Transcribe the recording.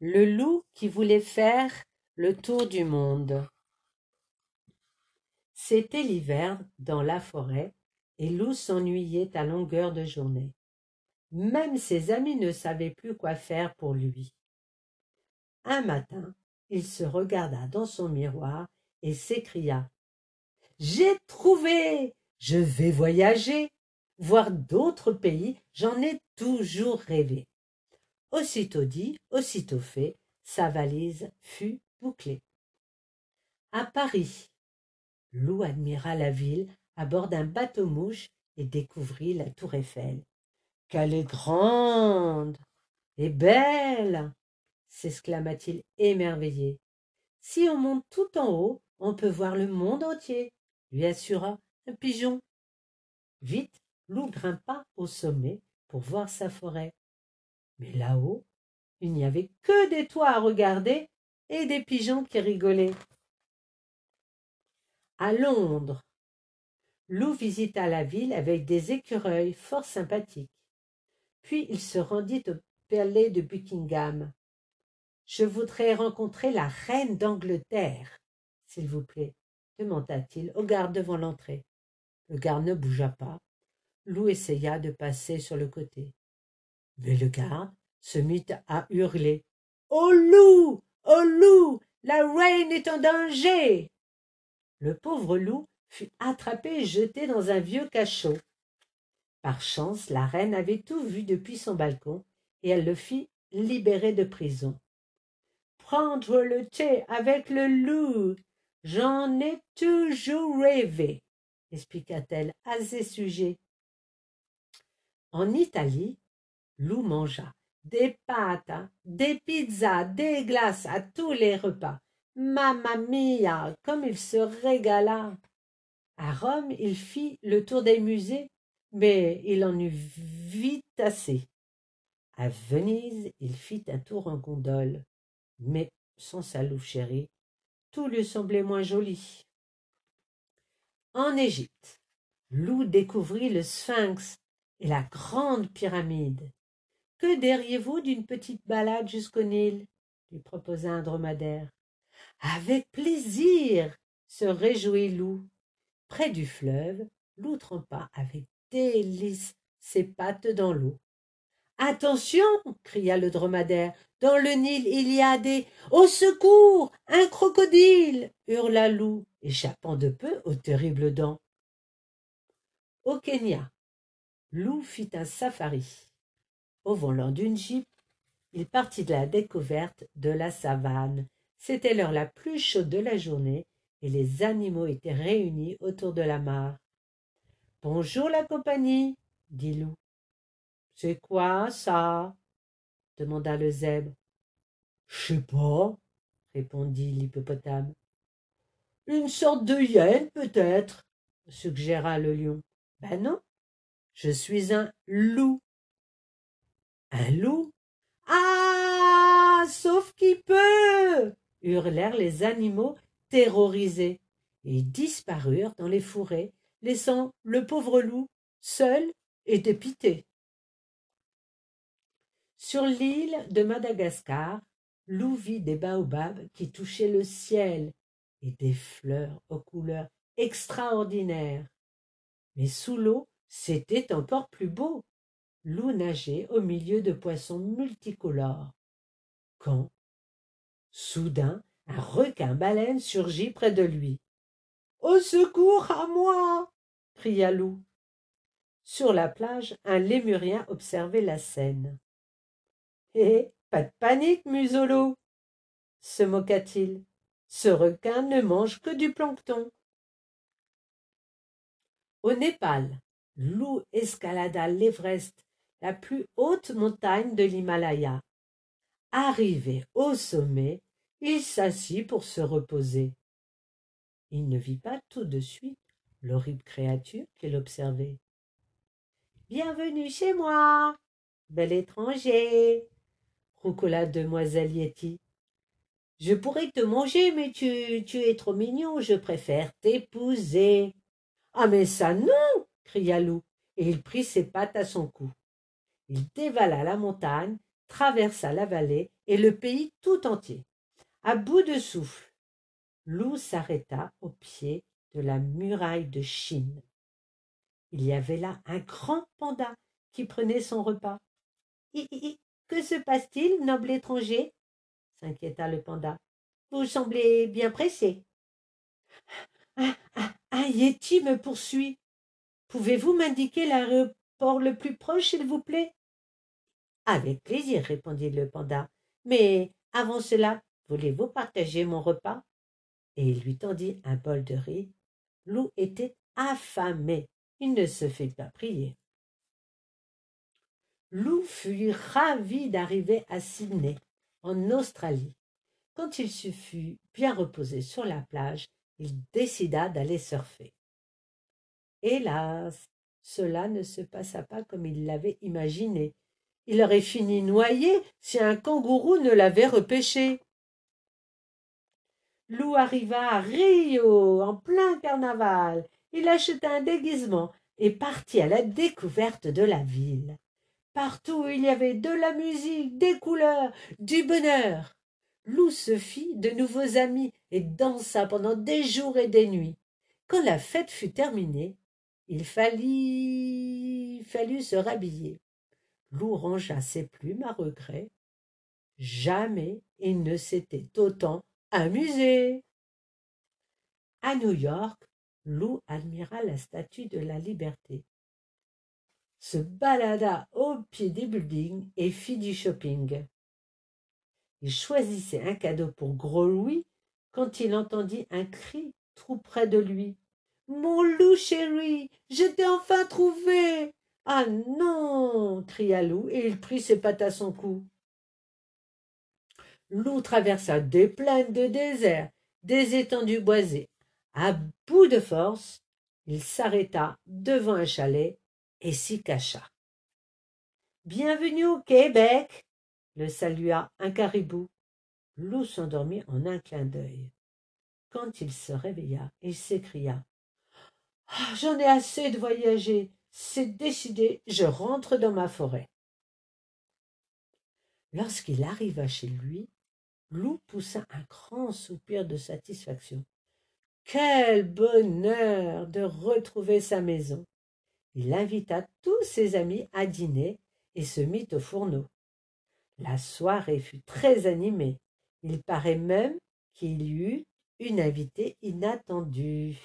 Le loup qui voulait faire le tour du monde. C'était l'hiver dans la forêt, et Loup s'ennuyait à longueur de journée. Même ses amis ne savaient plus quoi faire pour lui. Un matin, il se regarda dans son miroir et s'écria J'ai trouvé Je vais voyager Voir d'autres pays, j'en ai toujours rêvé. Aussitôt dit, aussitôt fait, sa valise fut bouclée. À Paris, Lou admira la ville à bord d'un bateau-mouche et découvrit la tour Eiffel. Qu'elle est grande et belle s'exclama-t-il émerveillé. Si on monte tout en haut, on peut voir le monde entier, lui assura un pigeon. Vite, Lou grimpa au sommet pour voir sa forêt. Mais là-haut, il n'y avait que des toits à regarder et des pigeons qui rigolaient. À Londres, Lou visita la ville avec des écureuils fort sympathiques. Puis il se rendit au palais de Buckingham. Je voudrais rencontrer la reine d'Angleterre, s'il vous plaît, demanda-t-il au garde devant l'entrée. Le garde ne bougea pas. Lou essaya de passer sur le côté. Mais le garde se mit à hurler. Au loup. Au loup. La reine est en danger. Le pauvre loup fut attrapé et jeté dans un vieux cachot. Par chance, la reine avait tout vu depuis son balcon, et elle le fit libérer de prison. Prendre le thé avec le loup. J'en ai toujours rêvé, expliqua-t-elle à ses sujets. En Italie, Lou mangea des pâtes, des pizzas, des glaces à tous les repas. Mamma mia, comme il se régala. À Rome, il fit le tour des musées, mais il en eut vite assez. À Venise, il fit un tour en gondole, mais sans sa louve chérie, tout lui semblait moins joli. En Égypte, Lou découvrit le Sphinx et la grande pyramide. Que diriez-vous d'une petite balade jusqu'au Nil? lui proposa un dromadaire. Avec plaisir se réjouit Lou. Près du fleuve, Lou trempa avec délice ses pattes dans l'eau. Attention cria le dromadaire. Dans le Nil, il y a des. Au secours Un crocodile hurla Lou, échappant de peu aux terribles dents. Au Kenya, Lou fit un safari. Au volant d'une jeep, il partit de la découverte de la savane. C'était l'heure la plus chaude de la journée et les animaux étaient réunis autour de la mare. Bonjour la compagnie, dit Loup. C'est quoi ça demanda le zèbre. Je sais pas, répondit l'hippopotame. Une sorte de hyène, peut-être, suggéra le lion. Ben non, je suis un loup. Un loup Ah Sauf qui peut hurlèrent les animaux terrorisés, et disparurent dans les fourrés, laissant le pauvre loup seul et dépité. Sur l'île de Madagascar, Loup vit des baobabs qui touchaient le ciel et des fleurs aux couleurs extraordinaires. Mais sous l'eau, c'était encore plus beau. Loup nageait au milieu de poissons multicolores. Quand, soudain, un requin-baleine surgit près de lui. Au secours à moi cria Loup. Sur la plage, un lémurien observait la scène. Eh, pas de panique, museau se moqua-t-il. Ce requin ne mange que du plancton. Au Népal, Loup escalada l'Everest la plus haute montagne de l'Himalaya. Arrivé au sommet, il s'assit pour se reposer. Il ne vit pas tout de suite l'horrible créature qu'il observait. Bienvenue chez moi, bel étranger, roucola demoiselle Yeti. Je pourrais te manger, mais tu, tu es trop mignon, je préfère t'épouser. Ah, mais ça non cria Loup, et il prit ses pattes à son cou. Il dévala la montagne traversa la vallée et le pays tout entier. À bout de souffle, Lou s'arrêta au pied de la muraille de Chine. Il y avait là un grand panda qui prenait son repas. que se passe-t-il, noble étranger? s'inquiéta le panda. Vous semblez bien pressé. Un, un, yéti me poursuit. Pouvez-vous m'indiquer l'aéroport le plus proche, s'il vous plaît? Avec plaisir, répondit le panda. Mais avant cela, voulez-vous partager mon repas? Et il lui tendit un bol de riz. Lou était affamé. Il ne se fit pas prier. Lou fut ravi d'arriver à Sydney, en Australie. Quand il se fut bien reposé sur la plage, il décida d'aller surfer. Hélas, cela ne se passa pas comme il l'avait imaginé. Il aurait fini noyé si un kangourou ne l'avait repêché. Lou arriva à Rio en plein carnaval. Il acheta un déguisement et partit à la découverte de la ville. Partout il y avait de la musique, des couleurs, du bonheur. Lou se fit de nouveaux amis et dansa pendant des jours et des nuits. Quand la fête fut terminée, il fallut, fallut se rhabiller. Lou rangea ses plumes à regret. Jamais il ne s'était autant amusé. À New York, Lou admira la statue de la liberté, se balada au pied des buildings et fit du shopping. Il choisissait un cadeau pour Gros Louis quand il entendit un cri tout près de lui. Mon loup chéri, je t'ai enfin trouvé. Ah non cria Lou et il prit ses pattes à son cou. Lou traversa des plaines de désert, des étendues boisées. À bout de force, il s'arrêta devant un chalet et s'y cacha. Bienvenue au Québec, le salua un caribou. Lou s'endormit en un clin d'œil. Quand il se réveilla, il s'écria ah, J'en ai assez de voyager. C'est décidé, je rentre dans ma forêt. Lorsqu'il arriva chez lui, Lou poussa un grand soupir de satisfaction. Quel bonheur de retrouver sa maison. Il invita tous ses amis à dîner et se mit au fourneau. La soirée fut très animée. Il paraît même qu'il y eut une invitée inattendue.